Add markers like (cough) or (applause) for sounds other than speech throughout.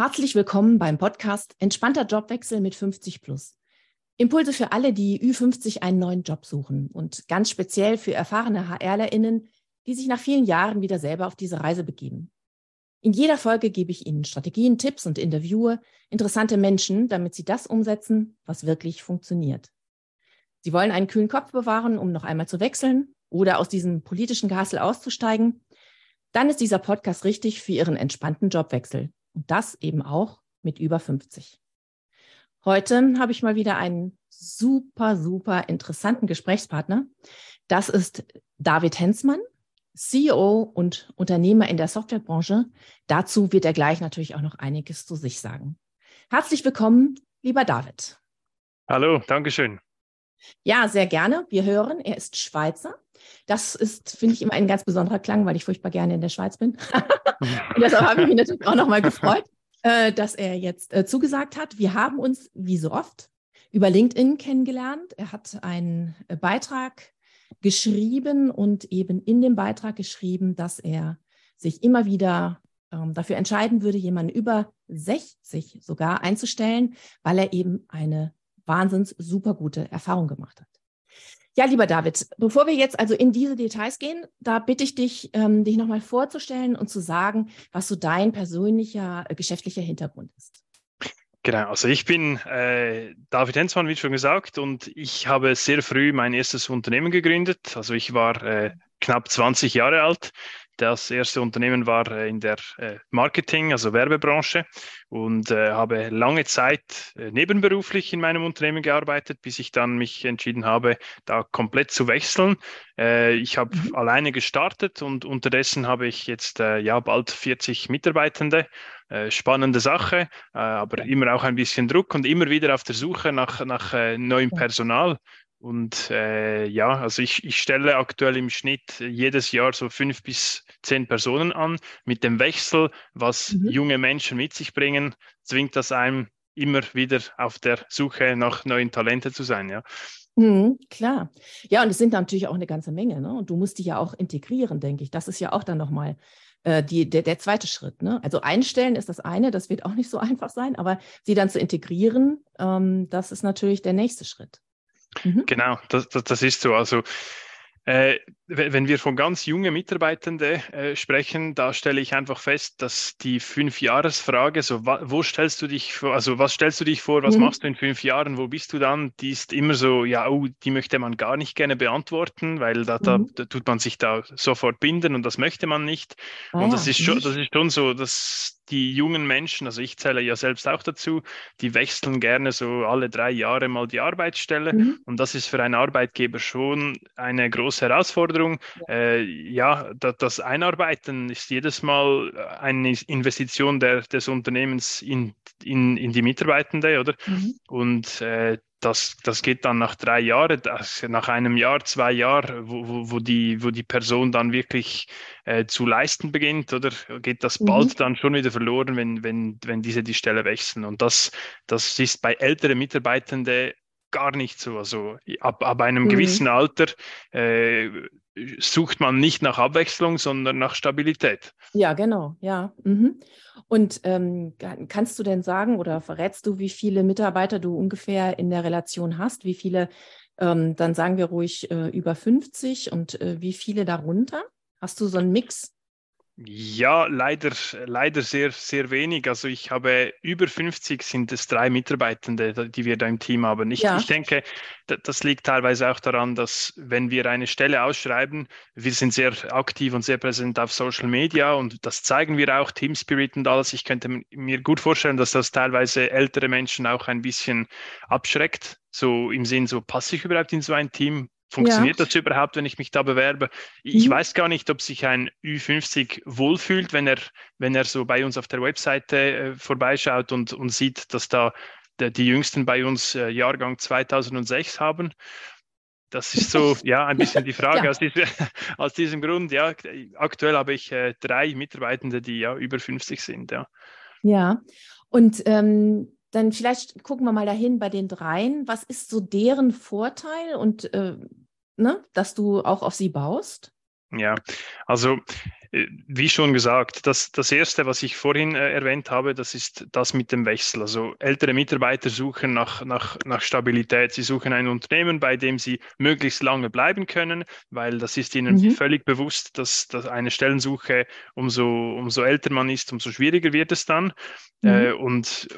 Herzlich willkommen beim Podcast Entspannter Jobwechsel mit 50 Plus. Impulse für alle, die Ü50 einen neuen Job suchen und ganz speziell für erfahrene HRlerInnen, die sich nach vielen Jahren wieder selber auf diese Reise begeben. In jeder Folge gebe ich Ihnen Strategien, Tipps und interviewe interessante Menschen, damit Sie das umsetzen, was wirklich funktioniert. Sie wollen einen kühlen Kopf bewahren, um noch einmal zu wechseln oder aus diesem politischen Gehassel auszusteigen. Dann ist dieser Podcast richtig für Ihren entspannten Jobwechsel. Und das eben auch mit über 50. Heute habe ich mal wieder einen super, super interessanten Gesprächspartner. Das ist David Hensmann, CEO und Unternehmer in der Softwarebranche. Dazu wird er gleich natürlich auch noch einiges zu sich sagen. Herzlich willkommen, lieber David. Hallo, Dankeschön. Ja, sehr gerne. Wir hören, er ist Schweizer. Das ist, finde ich, immer ein ganz besonderer Klang, weil ich furchtbar gerne in der Schweiz bin. (laughs) Und deshalb habe ich mich natürlich auch nochmal gefreut, äh, dass er jetzt äh, zugesagt hat. Wir haben uns, wie so oft, über LinkedIn kennengelernt. Er hat einen äh, Beitrag geschrieben und eben in dem Beitrag geschrieben, dass er sich immer wieder ähm, dafür entscheiden würde, jemanden über 60 sogar einzustellen, weil er eben eine wahnsinns super gute Erfahrung gemacht hat. Ja, lieber David, bevor wir jetzt also in diese Details gehen, da bitte ich dich, ähm, dich nochmal vorzustellen und zu sagen, was so dein persönlicher äh, geschäftlicher Hintergrund ist. Genau, also ich bin äh, David Hensmann, wie schon gesagt, und ich habe sehr früh mein erstes Unternehmen gegründet. Also ich war äh, knapp 20 Jahre alt, das erste Unternehmen war äh, in der äh, Marketing, also Werbebranche und äh, habe lange Zeit nebenberuflich in meinem Unternehmen gearbeitet, bis ich dann mich entschieden habe, da komplett zu wechseln. Ich habe mhm. alleine gestartet und unterdessen habe ich jetzt ja bald 40 Mitarbeitende. Spannende Sache, aber immer auch ein bisschen Druck und immer wieder auf der Suche nach, nach neuem Personal. Und äh, ja, also ich, ich stelle aktuell im Schnitt jedes Jahr so fünf bis zehn Personen an. Mit dem Wechsel, was mhm. junge Menschen mit sich bringen, zwingt das einem immer wieder auf der Suche nach neuen Talenten zu sein. Ja. Mhm, klar. Ja, und es sind natürlich auch eine ganze Menge. Ne? Und du musst die ja auch integrieren, denke ich. Das ist ja auch dann nochmal äh, die, der, der zweite Schritt. Ne? Also einstellen ist das eine, das wird auch nicht so (laughs) einfach sein, aber sie dann zu integrieren, ähm, das ist natürlich der nächste Schritt. Mhm. Genau, das, das, das, ist so. Also äh, wenn wir von ganz jungen Mitarbeitenden äh, sprechen, da stelle ich einfach fest, dass die Fünf-Jahres-Frage, so wo stellst du dich vor, also was stellst du dich vor, was mhm. machst du in fünf Jahren, wo bist du dann, die ist immer so, ja, oh, die möchte man gar nicht gerne beantworten, weil da, da, mhm. da tut man sich da sofort binden und das möchte man nicht. Ah, und das ist schon, das ist schon so, dass die jungen Menschen, also ich zähle ja selbst auch dazu, die wechseln gerne so alle drei Jahre mal die Arbeitsstelle. Mhm. Und das ist für einen Arbeitgeber schon eine große Herausforderung. Ja, äh, ja da, das Einarbeiten ist jedes Mal eine Investition der, des Unternehmens in, in, in die Mitarbeitende, oder? Mhm. Und äh, das, das geht dann nach drei Jahren, das, nach einem Jahr, zwei Jahren, wo, wo, wo, die, wo die Person dann wirklich äh, zu leisten beginnt, oder geht das mhm. bald dann schon wieder verloren, wenn, wenn, wenn diese die Stelle wechseln. Und das, das ist bei älteren Mitarbeitenden gar nicht so. Also ab, ab einem mhm. gewissen Alter äh, sucht man nicht nach Abwechslung, sondern nach Stabilität. Ja, genau, ja. Mhm. Und ähm, kannst du denn sagen oder verrätst du, wie viele Mitarbeiter du ungefähr in der Relation hast? Wie viele, ähm, dann sagen wir ruhig äh, über 50 und äh, wie viele darunter? Hast du so einen Mix? Ja, leider, leider sehr, sehr wenig. Also ich habe über 50 sind es drei Mitarbeitende, die wir da im Team haben. Ich, ja. ich denke, das liegt teilweise auch daran, dass wenn wir eine Stelle ausschreiben, wir sind sehr aktiv und sehr präsent auf Social Media und das zeigen wir auch, Team Spirit und alles. Ich könnte mir gut vorstellen, dass das teilweise ältere Menschen auch ein bisschen abschreckt. So im Sinn, so passe ich überhaupt in so ein Team? Funktioniert ja. das überhaupt, wenn ich mich da bewerbe? Ich mhm. weiß gar nicht, ob sich ein Ü50 wohlfühlt, wenn er, wenn er so bei uns auf der Webseite äh, vorbeischaut und, und sieht, dass da der, die Jüngsten bei uns äh, Jahrgang 2006 haben. Das ist so, (laughs) ja, ein bisschen die Frage ja. aus, diesem, (laughs) aus, diesem Grund. Ja, aktuell habe ich äh, drei Mitarbeitende, die ja über 50 sind. Ja, ja. und ähm, dann vielleicht gucken wir mal dahin bei den dreien. Was ist so deren Vorteil und äh, ne, dass du auch auf sie baust? Ja, also äh, wie schon gesagt, das, das Erste, was ich vorhin äh, erwähnt habe, das ist das mit dem Wechsel. Also ältere Mitarbeiter suchen nach, nach, nach Stabilität. Sie suchen ein Unternehmen, bei dem sie möglichst lange bleiben können, weil das ist ihnen mhm. völlig bewusst, dass, dass eine Stellensuche, umso, umso älter man ist, umso schwieriger wird es dann. Mhm. Äh, und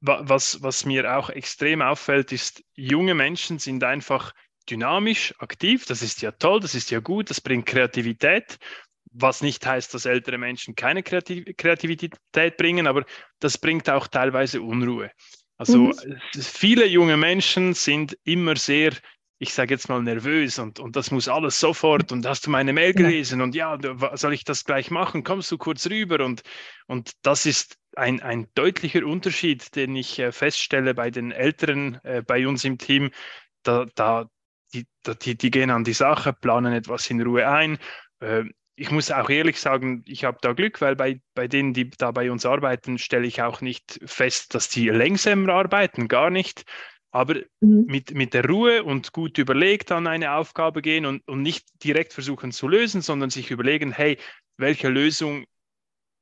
was, was mir auch extrem auffällt, ist, junge Menschen sind einfach dynamisch, aktiv. Das ist ja toll, das ist ja gut, das bringt Kreativität. Was nicht heißt, dass ältere Menschen keine Kreativ Kreativität bringen, aber das bringt auch teilweise Unruhe. Also mhm. viele junge Menschen sind immer sehr, ich sage jetzt mal, nervös und, und das muss alles sofort und hast du meine Mail gelesen ja. und ja, soll ich das gleich machen? Kommst du kurz rüber? Und, und das ist ein, ein deutlicher Unterschied, den ich äh, feststelle bei den Älteren äh, bei uns im Team. Da, da, die, die, die gehen an die Sache, planen etwas in Ruhe ein. Äh, ich muss auch ehrlich sagen, ich habe da Glück, weil bei, bei denen, die da bei uns arbeiten, stelle ich auch nicht fest, dass die längsamer arbeiten, gar nicht. Aber mhm. mit, mit der Ruhe und gut überlegt an eine Aufgabe gehen und, und nicht direkt versuchen zu lösen, sondern sich überlegen, hey, welche Lösung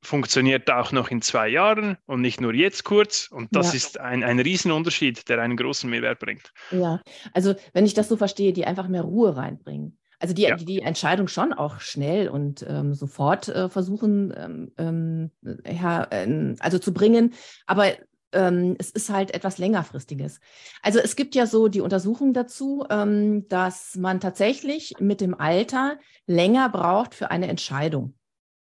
funktioniert auch noch in zwei Jahren und nicht nur jetzt kurz. Und das ja. ist ein, ein Riesenunterschied, der einen großen Mehrwert bringt. Ja, also wenn ich das so verstehe, die einfach mehr Ruhe reinbringen. Also die, ja. die, die, Entscheidung schon auch schnell und ähm, sofort äh, versuchen, ähm, ähm ja, äh, also zu bringen. Aber ähm, es ist halt etwas längerfristiges. Also es gibt ja so die Untersuchung dazu, ähm, dass man tatsächlich mit dem Alter länger braucht für eine Entscheidung.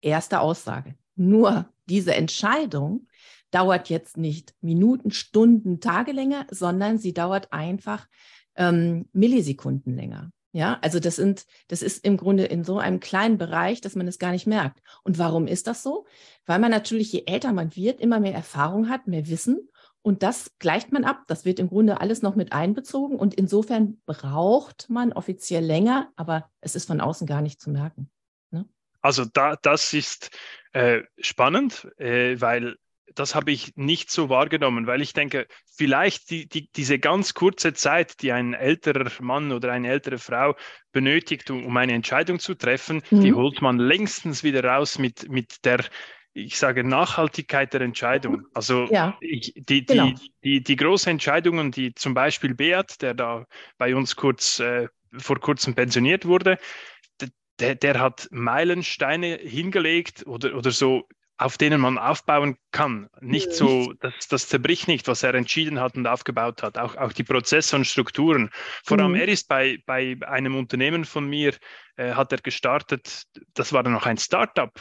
Erste Aussage. Nur diese Entscheidung dauert jetzt nicht Minuten, Stunden, Tage länger, sondern sie dauert einfach ähm, Millisekunden länger. Ja, also das sind, das ist im Grunde in so einem kleinen Bereich, dass man es gar nicht merkt. Und warum ist das so? Weil man natürlich, je älter man wird, immer mehr Erfahrung hat, mehr Wissen. Und das gleicht man ab. Das wird im Grunde alles noch mit einbezogen. Und insofern braucht man offiziell länger, aber es ist von außen gar nicht zu merken. Also da, das ist äh, spannend, äh, weil das habe ich nicht so wahrgenommen, weil ich denke, vielleicht die, die, diese ganz kurze Zeit, die ein älterer Mann oder eine ältere Frau benötigt, um, um eine Entscheidung zu treffen, mhm. die holt man längstens wieder raus mit, mit der, ich sage, Nachhaltigkeit der Entscheidung. Also ja, ich, die, genau. die, die, die großen Entscheidungen, die zum Beispiel Beat, der da bei uns kurz äh, vor kurzem pensioniert wurde, der, der hat Meilensteine hingelegt oder, oder so, auf denen man aufbauen kann. Nicht so, das, das zerbricht nicht, was er entschieden hat und aufgebaut hat. Auch, auch die Prozesse und Strukturen. Vor allem, mhm. er ist bei, bei einem Unternehmen von mir, äh, hat er gestartet, das war dann noch ein Startup.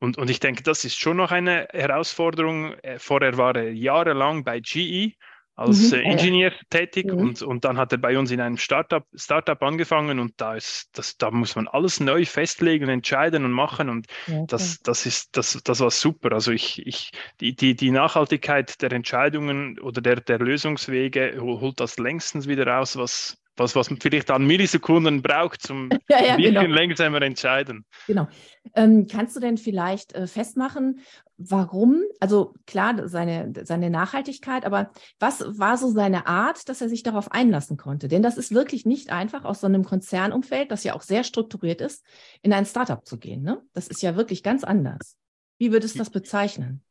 Und, und ich denke, das ist schon noch eine Herausforderung. Äh, vorher war er jahrelang bei GE als mhm. äh, Ingenieur tätig mhm. und, und dann hat er bei uns in einem Startup, Startup angefangen und da ist das, da muss man alles neu festlegen, entscheiden und machen und ja, das, das ist, das, das war super. Also ich, ich, die, die, die Nachhaltigkeit der Entscheidungen oder der, der Lösungswege holt das längstens wieder raus, was, was, was man vielleicht an Millisekunden braucht, zum (laughs) ja, ja, ein bisschen genau. langsamer entscheiden. Genau. Ähm, kannst du denn vielleicht äh, festmachen, warum, also klar, seine, seine Nachhaltigkeit, aber was war so seine Art, dass er sich darauf einlassen konnte? Denn das ist wirklich nicht einfach, aus so einem Konzernumfeld, das ja auch sehr strukturiert ist, in ein Startup zu gehen. Ne? Das ist ja wirklich ganz anders. Wie würdest du das bezeichnen?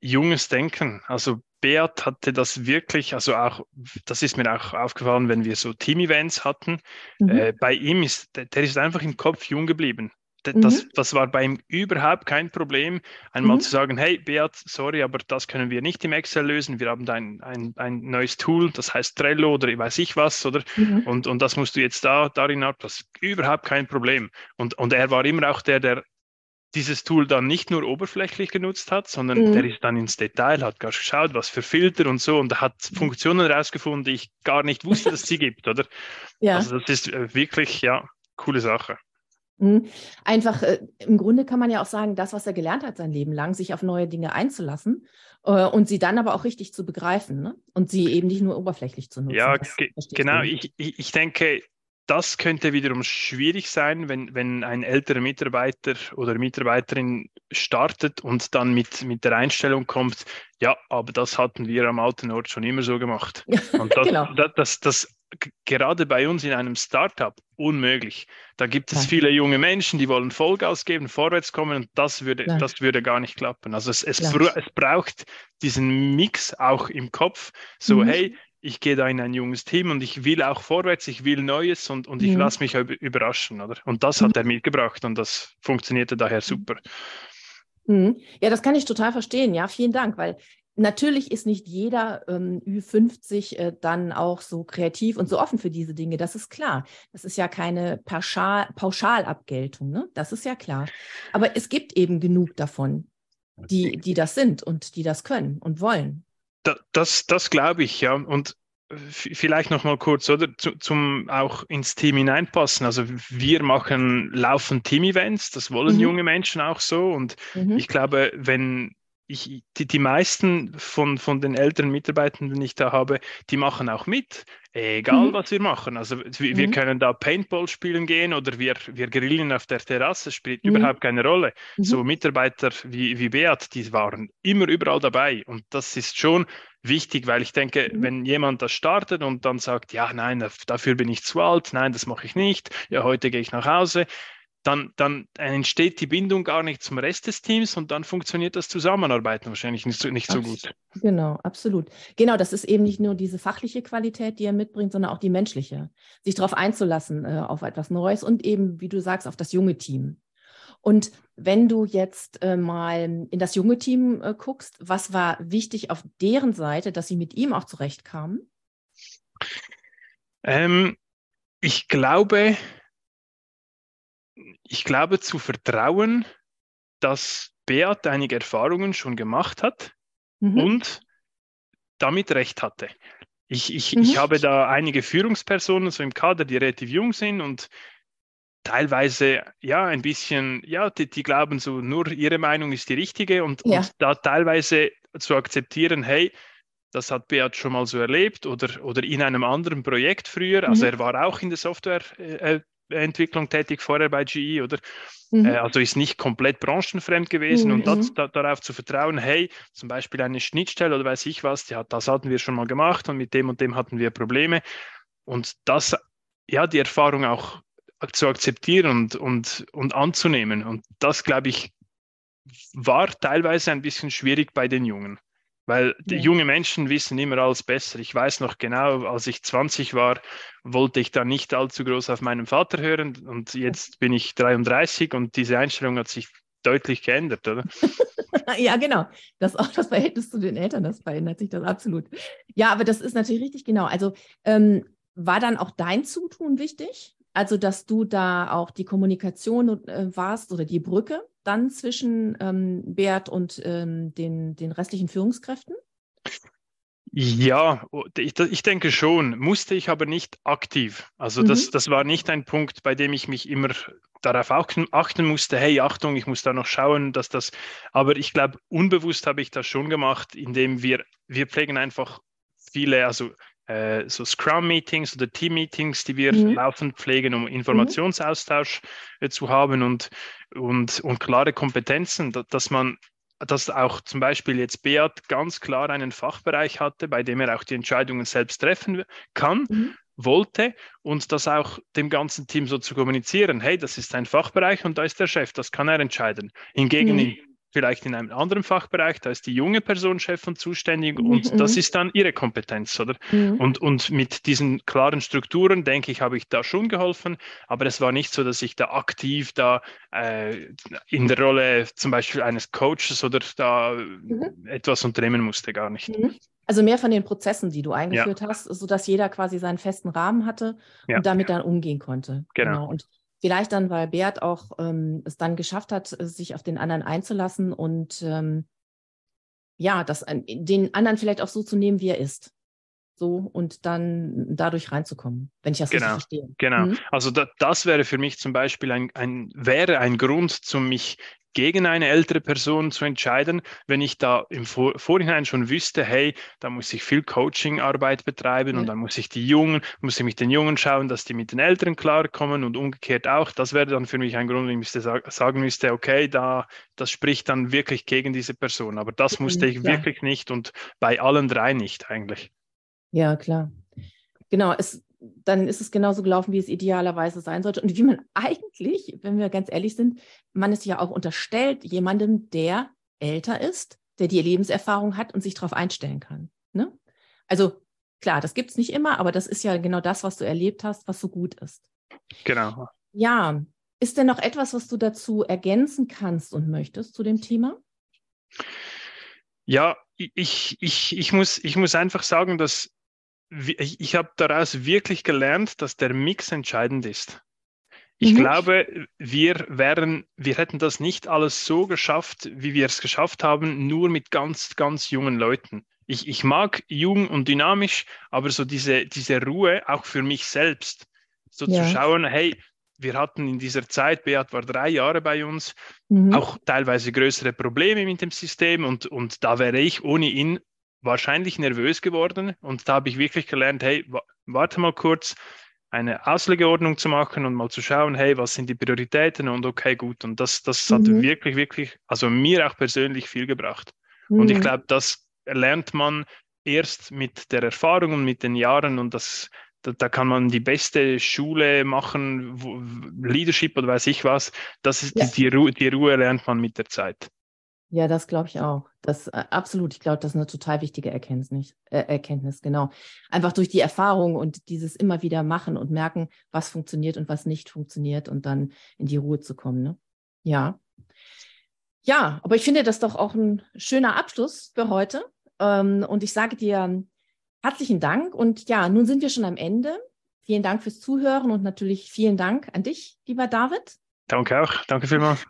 Junges Denken. Also Beat hatte das wirklich, also auch, das ist mir auch aufgefallen, wenn wir so Team-Events hatten. Mhm. Äh, bei ihm ist, der, der ist einfach im Kopf jung geblieben. Das, mhm. das war bei ihm überhaupt kein Problem, einmal mhm. zu sagen, hey Beat, sorry, aber das können wir nicht im Excel lösen. Wir haben da ein, ein, ein neues Tool, das heißt Trello oder weiß ich was, oder? Mhm. Und, und das musst du jetzt da darin ab. Das ist überhaupt kein Problem. Und, und er war immer auch der, der dieses Tool dann nicht nur oberflächlich genutzt hat, sondern mhm. der ist dann ins Detail, hat gar geschaut, was für Filter und so und hat mhm. Funktionen herausgefunden, die ich gar nicht wusste, dass sie gibt, oder? (laughs) Ja. Also das ist äh, wirklich, ja, coole Sache. Mhm. Einfach, äh, im Grunde kann man ja auch sagen, das, was er gelernt hat sein Leben lang, sich auf neue Dinge einzulassen äh, und sie dann aber auch richtig zu begreifen ne? und sie eben nicht nur oberflächlich zu nutzen. Ja, genau. Ich, ich, ich denke, das könnte wiederum schwierig sein, wenn, wenn ein älterer Mitarbeiter oder Mitarbeiterin startet und dann mit, mit der Einstellung kommt, ja, aber das hatten wir am alten Ort schon immer so gemacht. (laughs) Und das, genau. das, das, das gerade bei uns in einem Startup unmöglich. Da gibt es viele junge Menschen, die wollen Vollgas geben, vorwärts kommen und das würde, das würde gar nicht klappen. Also es, es, es braucht diesen Mix auch im Kopf, so mhm. hey, ich gehe da in ein junges Team und ich will auch vorwärts, ich will Neues und, und ich mhm. lasse mich überraschen, oder? Und das hat mhm. er mitgebracht und das funktionierte daher super. Mhm. Ja, das kann ich total verstehen. Ja, vielen Dank, weil natürlich ist nicht jeder ähm, Ü50 äh, dann auch so kreativ und so offen für diese Dinge. Das ist klar. Das ist ja keine Pauschal Pauschalabgeltung. Ne? Das ist ja klar. Aber es gibt eben genug davon, die, die das sind und die das können und wollen. Das, das, glaube ich, ja. Und vielleicht noch mal kurz, oder zu, zum auch ins Team hineinpassen. Also wir machen laufend Team-Events, das wollen mhm. junge Menschen auch so. Und mhm. ich glaube, wenn ich, die, die meisten von, von den älteren Mitarbeitenden, die ich da habe, die machen auch mit, egal mhm. was wir machen. Also wir, wir, mhm. können da Paintball spielen gehen oder wir, wir grillen auf der Terrasse, spielt mhm. überhaupt keine Rolle. Mhm. So Mitarbeiter wie, wie Beat, die waren immer überall dabei und das ist schon wichtig, weil ich denke, mhm. wenn jemand das startet und dann sagt, ja, nein, dafür bin ich zu alt, nein, das mache ich nicht, ja, heute gehe ich nach Hause, dann, dann entsteht die Bindung gar nicht zum Rest des Teams und dann funktioniert das Zusammenarbeiten wahrscheinlich nicht so, nicht so gut. Genau, absolut. Genau, das ist eben nicht nur diese fachliche Qualität, die er mitbringt, sondern auch die menschliche. Sich darauf einzulassen, äh, auf etwas Neues und eben, wie du sagst, auf das junge Team. Und wenn du jetzt äh, mal in das junge Team äh, guckst, was war wichtig auf deren Seite, dass sie mit ihm auch zurechtkamen? Ähm, ich glaube, ich glaube zu vertrauen, dass Beat einige Erfahrungen schon gemacht hat mhm. und damit recht hatte. Ich, ich, mhm. ich habe da einige Führungspersonen so im Kader, die relativ jung sind und teilweise ja ein bisschen, ja, die, die, glauben so, nur ihre Meinung ist die richtige und, ja. und da teilweise zu akzeptieren, hey, das hat Beat schon mal so erlebt oder, oder in einem anderen Projekt früher. Also mhm. er war auch in der Softwareentwicklung tätig vorher bei GE, oder? Mhm. Äh, also ist nicht komplett branchenfremd gewesen mhm. und das, mhm. da, darauf zu vertrauen, hey, zum Beispiel eine Schnittstelle oder weiß ich was, ja, das hatten wir schon mal gemacht und mit dem und dem hatten wir Probleme. Und das, ja, die Erfahrung auch zu akzeptieren und, und, und anzunehmen. Und das, glaube ich, war teilweise ein bisschen schwierig bei den Jungen. Weil die ja. junge Menschen wissen immer alles besser. Ich weiß noch genau, als ich 20 war, wollte ich da nicht allzu groß auf meinen Vater hören. Und jetzt bin ich 33 und diese Einstellung hat sich deutlich geändert, oder? (laughs) ja, genau. Das auch (laughs) das Verhältnis zu den Eltern, das verändert sich das absolut. Ja, aber das ist natürlich richtig genau. Also ähm, war dann auch dein Zutun wichtig? Also, dass du da auch die Kommunikation äh, warst oder die Brücke dann zwischen ähm, Bert und ähm, den, den restlichen Führungskräften? Ja, ich, ich, denke schon, musste ich aber nicht aktiv. Also das, mhm. das war nicht ein Punkt, bei dem ich mich immer darauf achten musste, hey, Achtung, ich muss da noch schauen, dass das, aber ich glaube, unbewusst habe ich das schon gemacht, indem wir, wir pflegen einfach viele, also äh, so Scrum-Meetings oder Team-Meetings, die wir mhm. laufend pflegen, um Informationsaustausch äh, zu haben und, und, und klare Kompetenzen, dass man dass auch zum Beispiel jetzt Beat ganz klar einen Fachbereich hatte, bei dem er auch die Entscheidungen selbst treffen kann, mhm. wollte und das auch dem ganzen Team so zu kommunizieren, hey, das ist ein Fachbereich und da ist der Chef, das kann er entscheiden. Hingegen mhm vielleicht in einem anderen Fachbereich, da ist die junge Person Chef und zuständig mhm. und das ist dann ihre Kompetenz, oder? Mhm. Und, und mit diesen klaren Strukturen, denke ich, habe ich da schon geholfen, aber es war nicht so, dass ich da aktiv da äh, in der Rolle zum Beispiel eines Coaches oder da mhm. etwas unternehmen musste, gar nicht. Mhm. Also mehr von den Prozessen, die du eingeführt ja. hast, sodass jeder quasi seinen festen Rahmen hatte ja. und damit dann umgehen konnte. Genau. genau. Und Vielleicht dann, weil Bert auch ähm, es dann geschafft hat, sich auf den anderen einzulassen und ähm, ja, das, den anderen vielleicht auch so zu nehmen, wie er ist. So und dann dadurch reinzukommen, wenn ich das genau, richtig verstehe. Genau. Mhm. Also da, das wäre für mich zum Beispiel ein, ein, wäre ein Grund, zu mich gegen eine ältere Person zu entscheiden, wenn ich da im Vor Vorhinein schon wüsste, hey, da muss ich viel Coachingarbeit betreiben ja. und dann muss ich die Jungen, muss ich mit den Jungen schauen, dass die mit den Älteren klarkommen und umgekehrt auch. Das wäre dann für mich ein Grund, wenn ich müsste sa sagen müsste, okay, da, das spricht dann wirklich gegen diese Person. Aber das musste ich ja. wirklich nicht und bei allen drei nicht eigentlich. Ja, klar. Genau, es dann ist es genauso gelaufen, wie es idealerweise sein sollte. Und wie man (laughs) eigentlich, wenn wir ganz ehrlich sind, man es ja auch unterstellt, jemandem, der älter ist, der die Lebenserfahrung hat und sich darauf einstellen kann. Ne? Also klar, das gibt es nicht immer, aber das ist ja genau das, was du erlebt hast, was so gut ist. Genau. Ja, ist denn noch etwas, was du dazu ergänzen kannst und möchtest zu dem Thema? Ja, ich, ich, ich, muss, ich muss einfach sagen, dass ich, ich habe daraus wirklich gelernt, dass der Mix entscheidend ist. Ich mhm. glaube, wir wären, wir hätten das nicht alles so geschafft, wie wir es geschafft haben, nur mit ganz, ganz jungen Leuten. Ich, ich mag jung und dynamisch, aber so diese, diese Ruhe auch für mich selbst, so ja. zu schauen, hey, wir hatten in dieser Zeit, Beat war drei Jahre bei uns, mhm. auch teilweise größere Probleme mit dem System und, und da wäre ich ohne ihn wahrscheinlich nervös geworden und da habe ich wirklich gelernt, hey, warte mal kurz, eine Auslegeordnung zu machen und mal zu schauen, hey, was sind die Prioritäten und okay, gut. Und das, das hat mhm. wirklich, wirklich, also mir auch persönlich viel gebracht. Mhm. Und ich mhm. glaube, das lernt man erst mit der Erfahrung und mit den Jahren und das, da, da kann man die beste Schule machen, wo, Leadership oder weiß ich was. Das ist ja. die, die, Ruhe, die Ruhe lernt man mit der Zeit. Ja, das glaube ich auch. Das äh, absolut. Ich glaube, das ist eine total wichtige Erkenntnis, äh, Erkenntnis, genau. Einfach durch die Erfahrung und dieses immer wieder machen und merken, was funktioniert und was nicht funktioniert und dann in die Ruhe zu kommen. Ne? Ja. Ja, aber ich finde das doch auch ein schöner Abschluss für heute. Ähm, und ich sage dir herzlichen Dank. Und ja, nun sind wir schon am Ende. Vielen Dank fürs Zuhören und natürlich vielen Dank an dich, lieber David. Danke auch. Danke vielmals.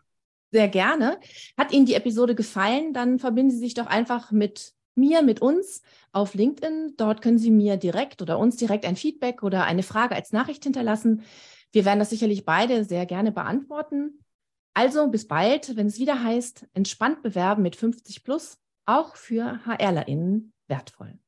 Sehr gerne. Hat Ihnen die Episode gefallen? Dann verbinden Sie sich doch einfach mit mir, mit uns auf LinkedIn. Dort können Sie mir direkt oder uns direkt ein Feedback oder eine Frage als Nachricht hinterlassen. Wir werden das sicherlich beide sehr gerne beantworten. Also bis bald, wenn es wieder heißt, entspannt bewerben mit 50 plus, auch für HRlerInnen wertvoll.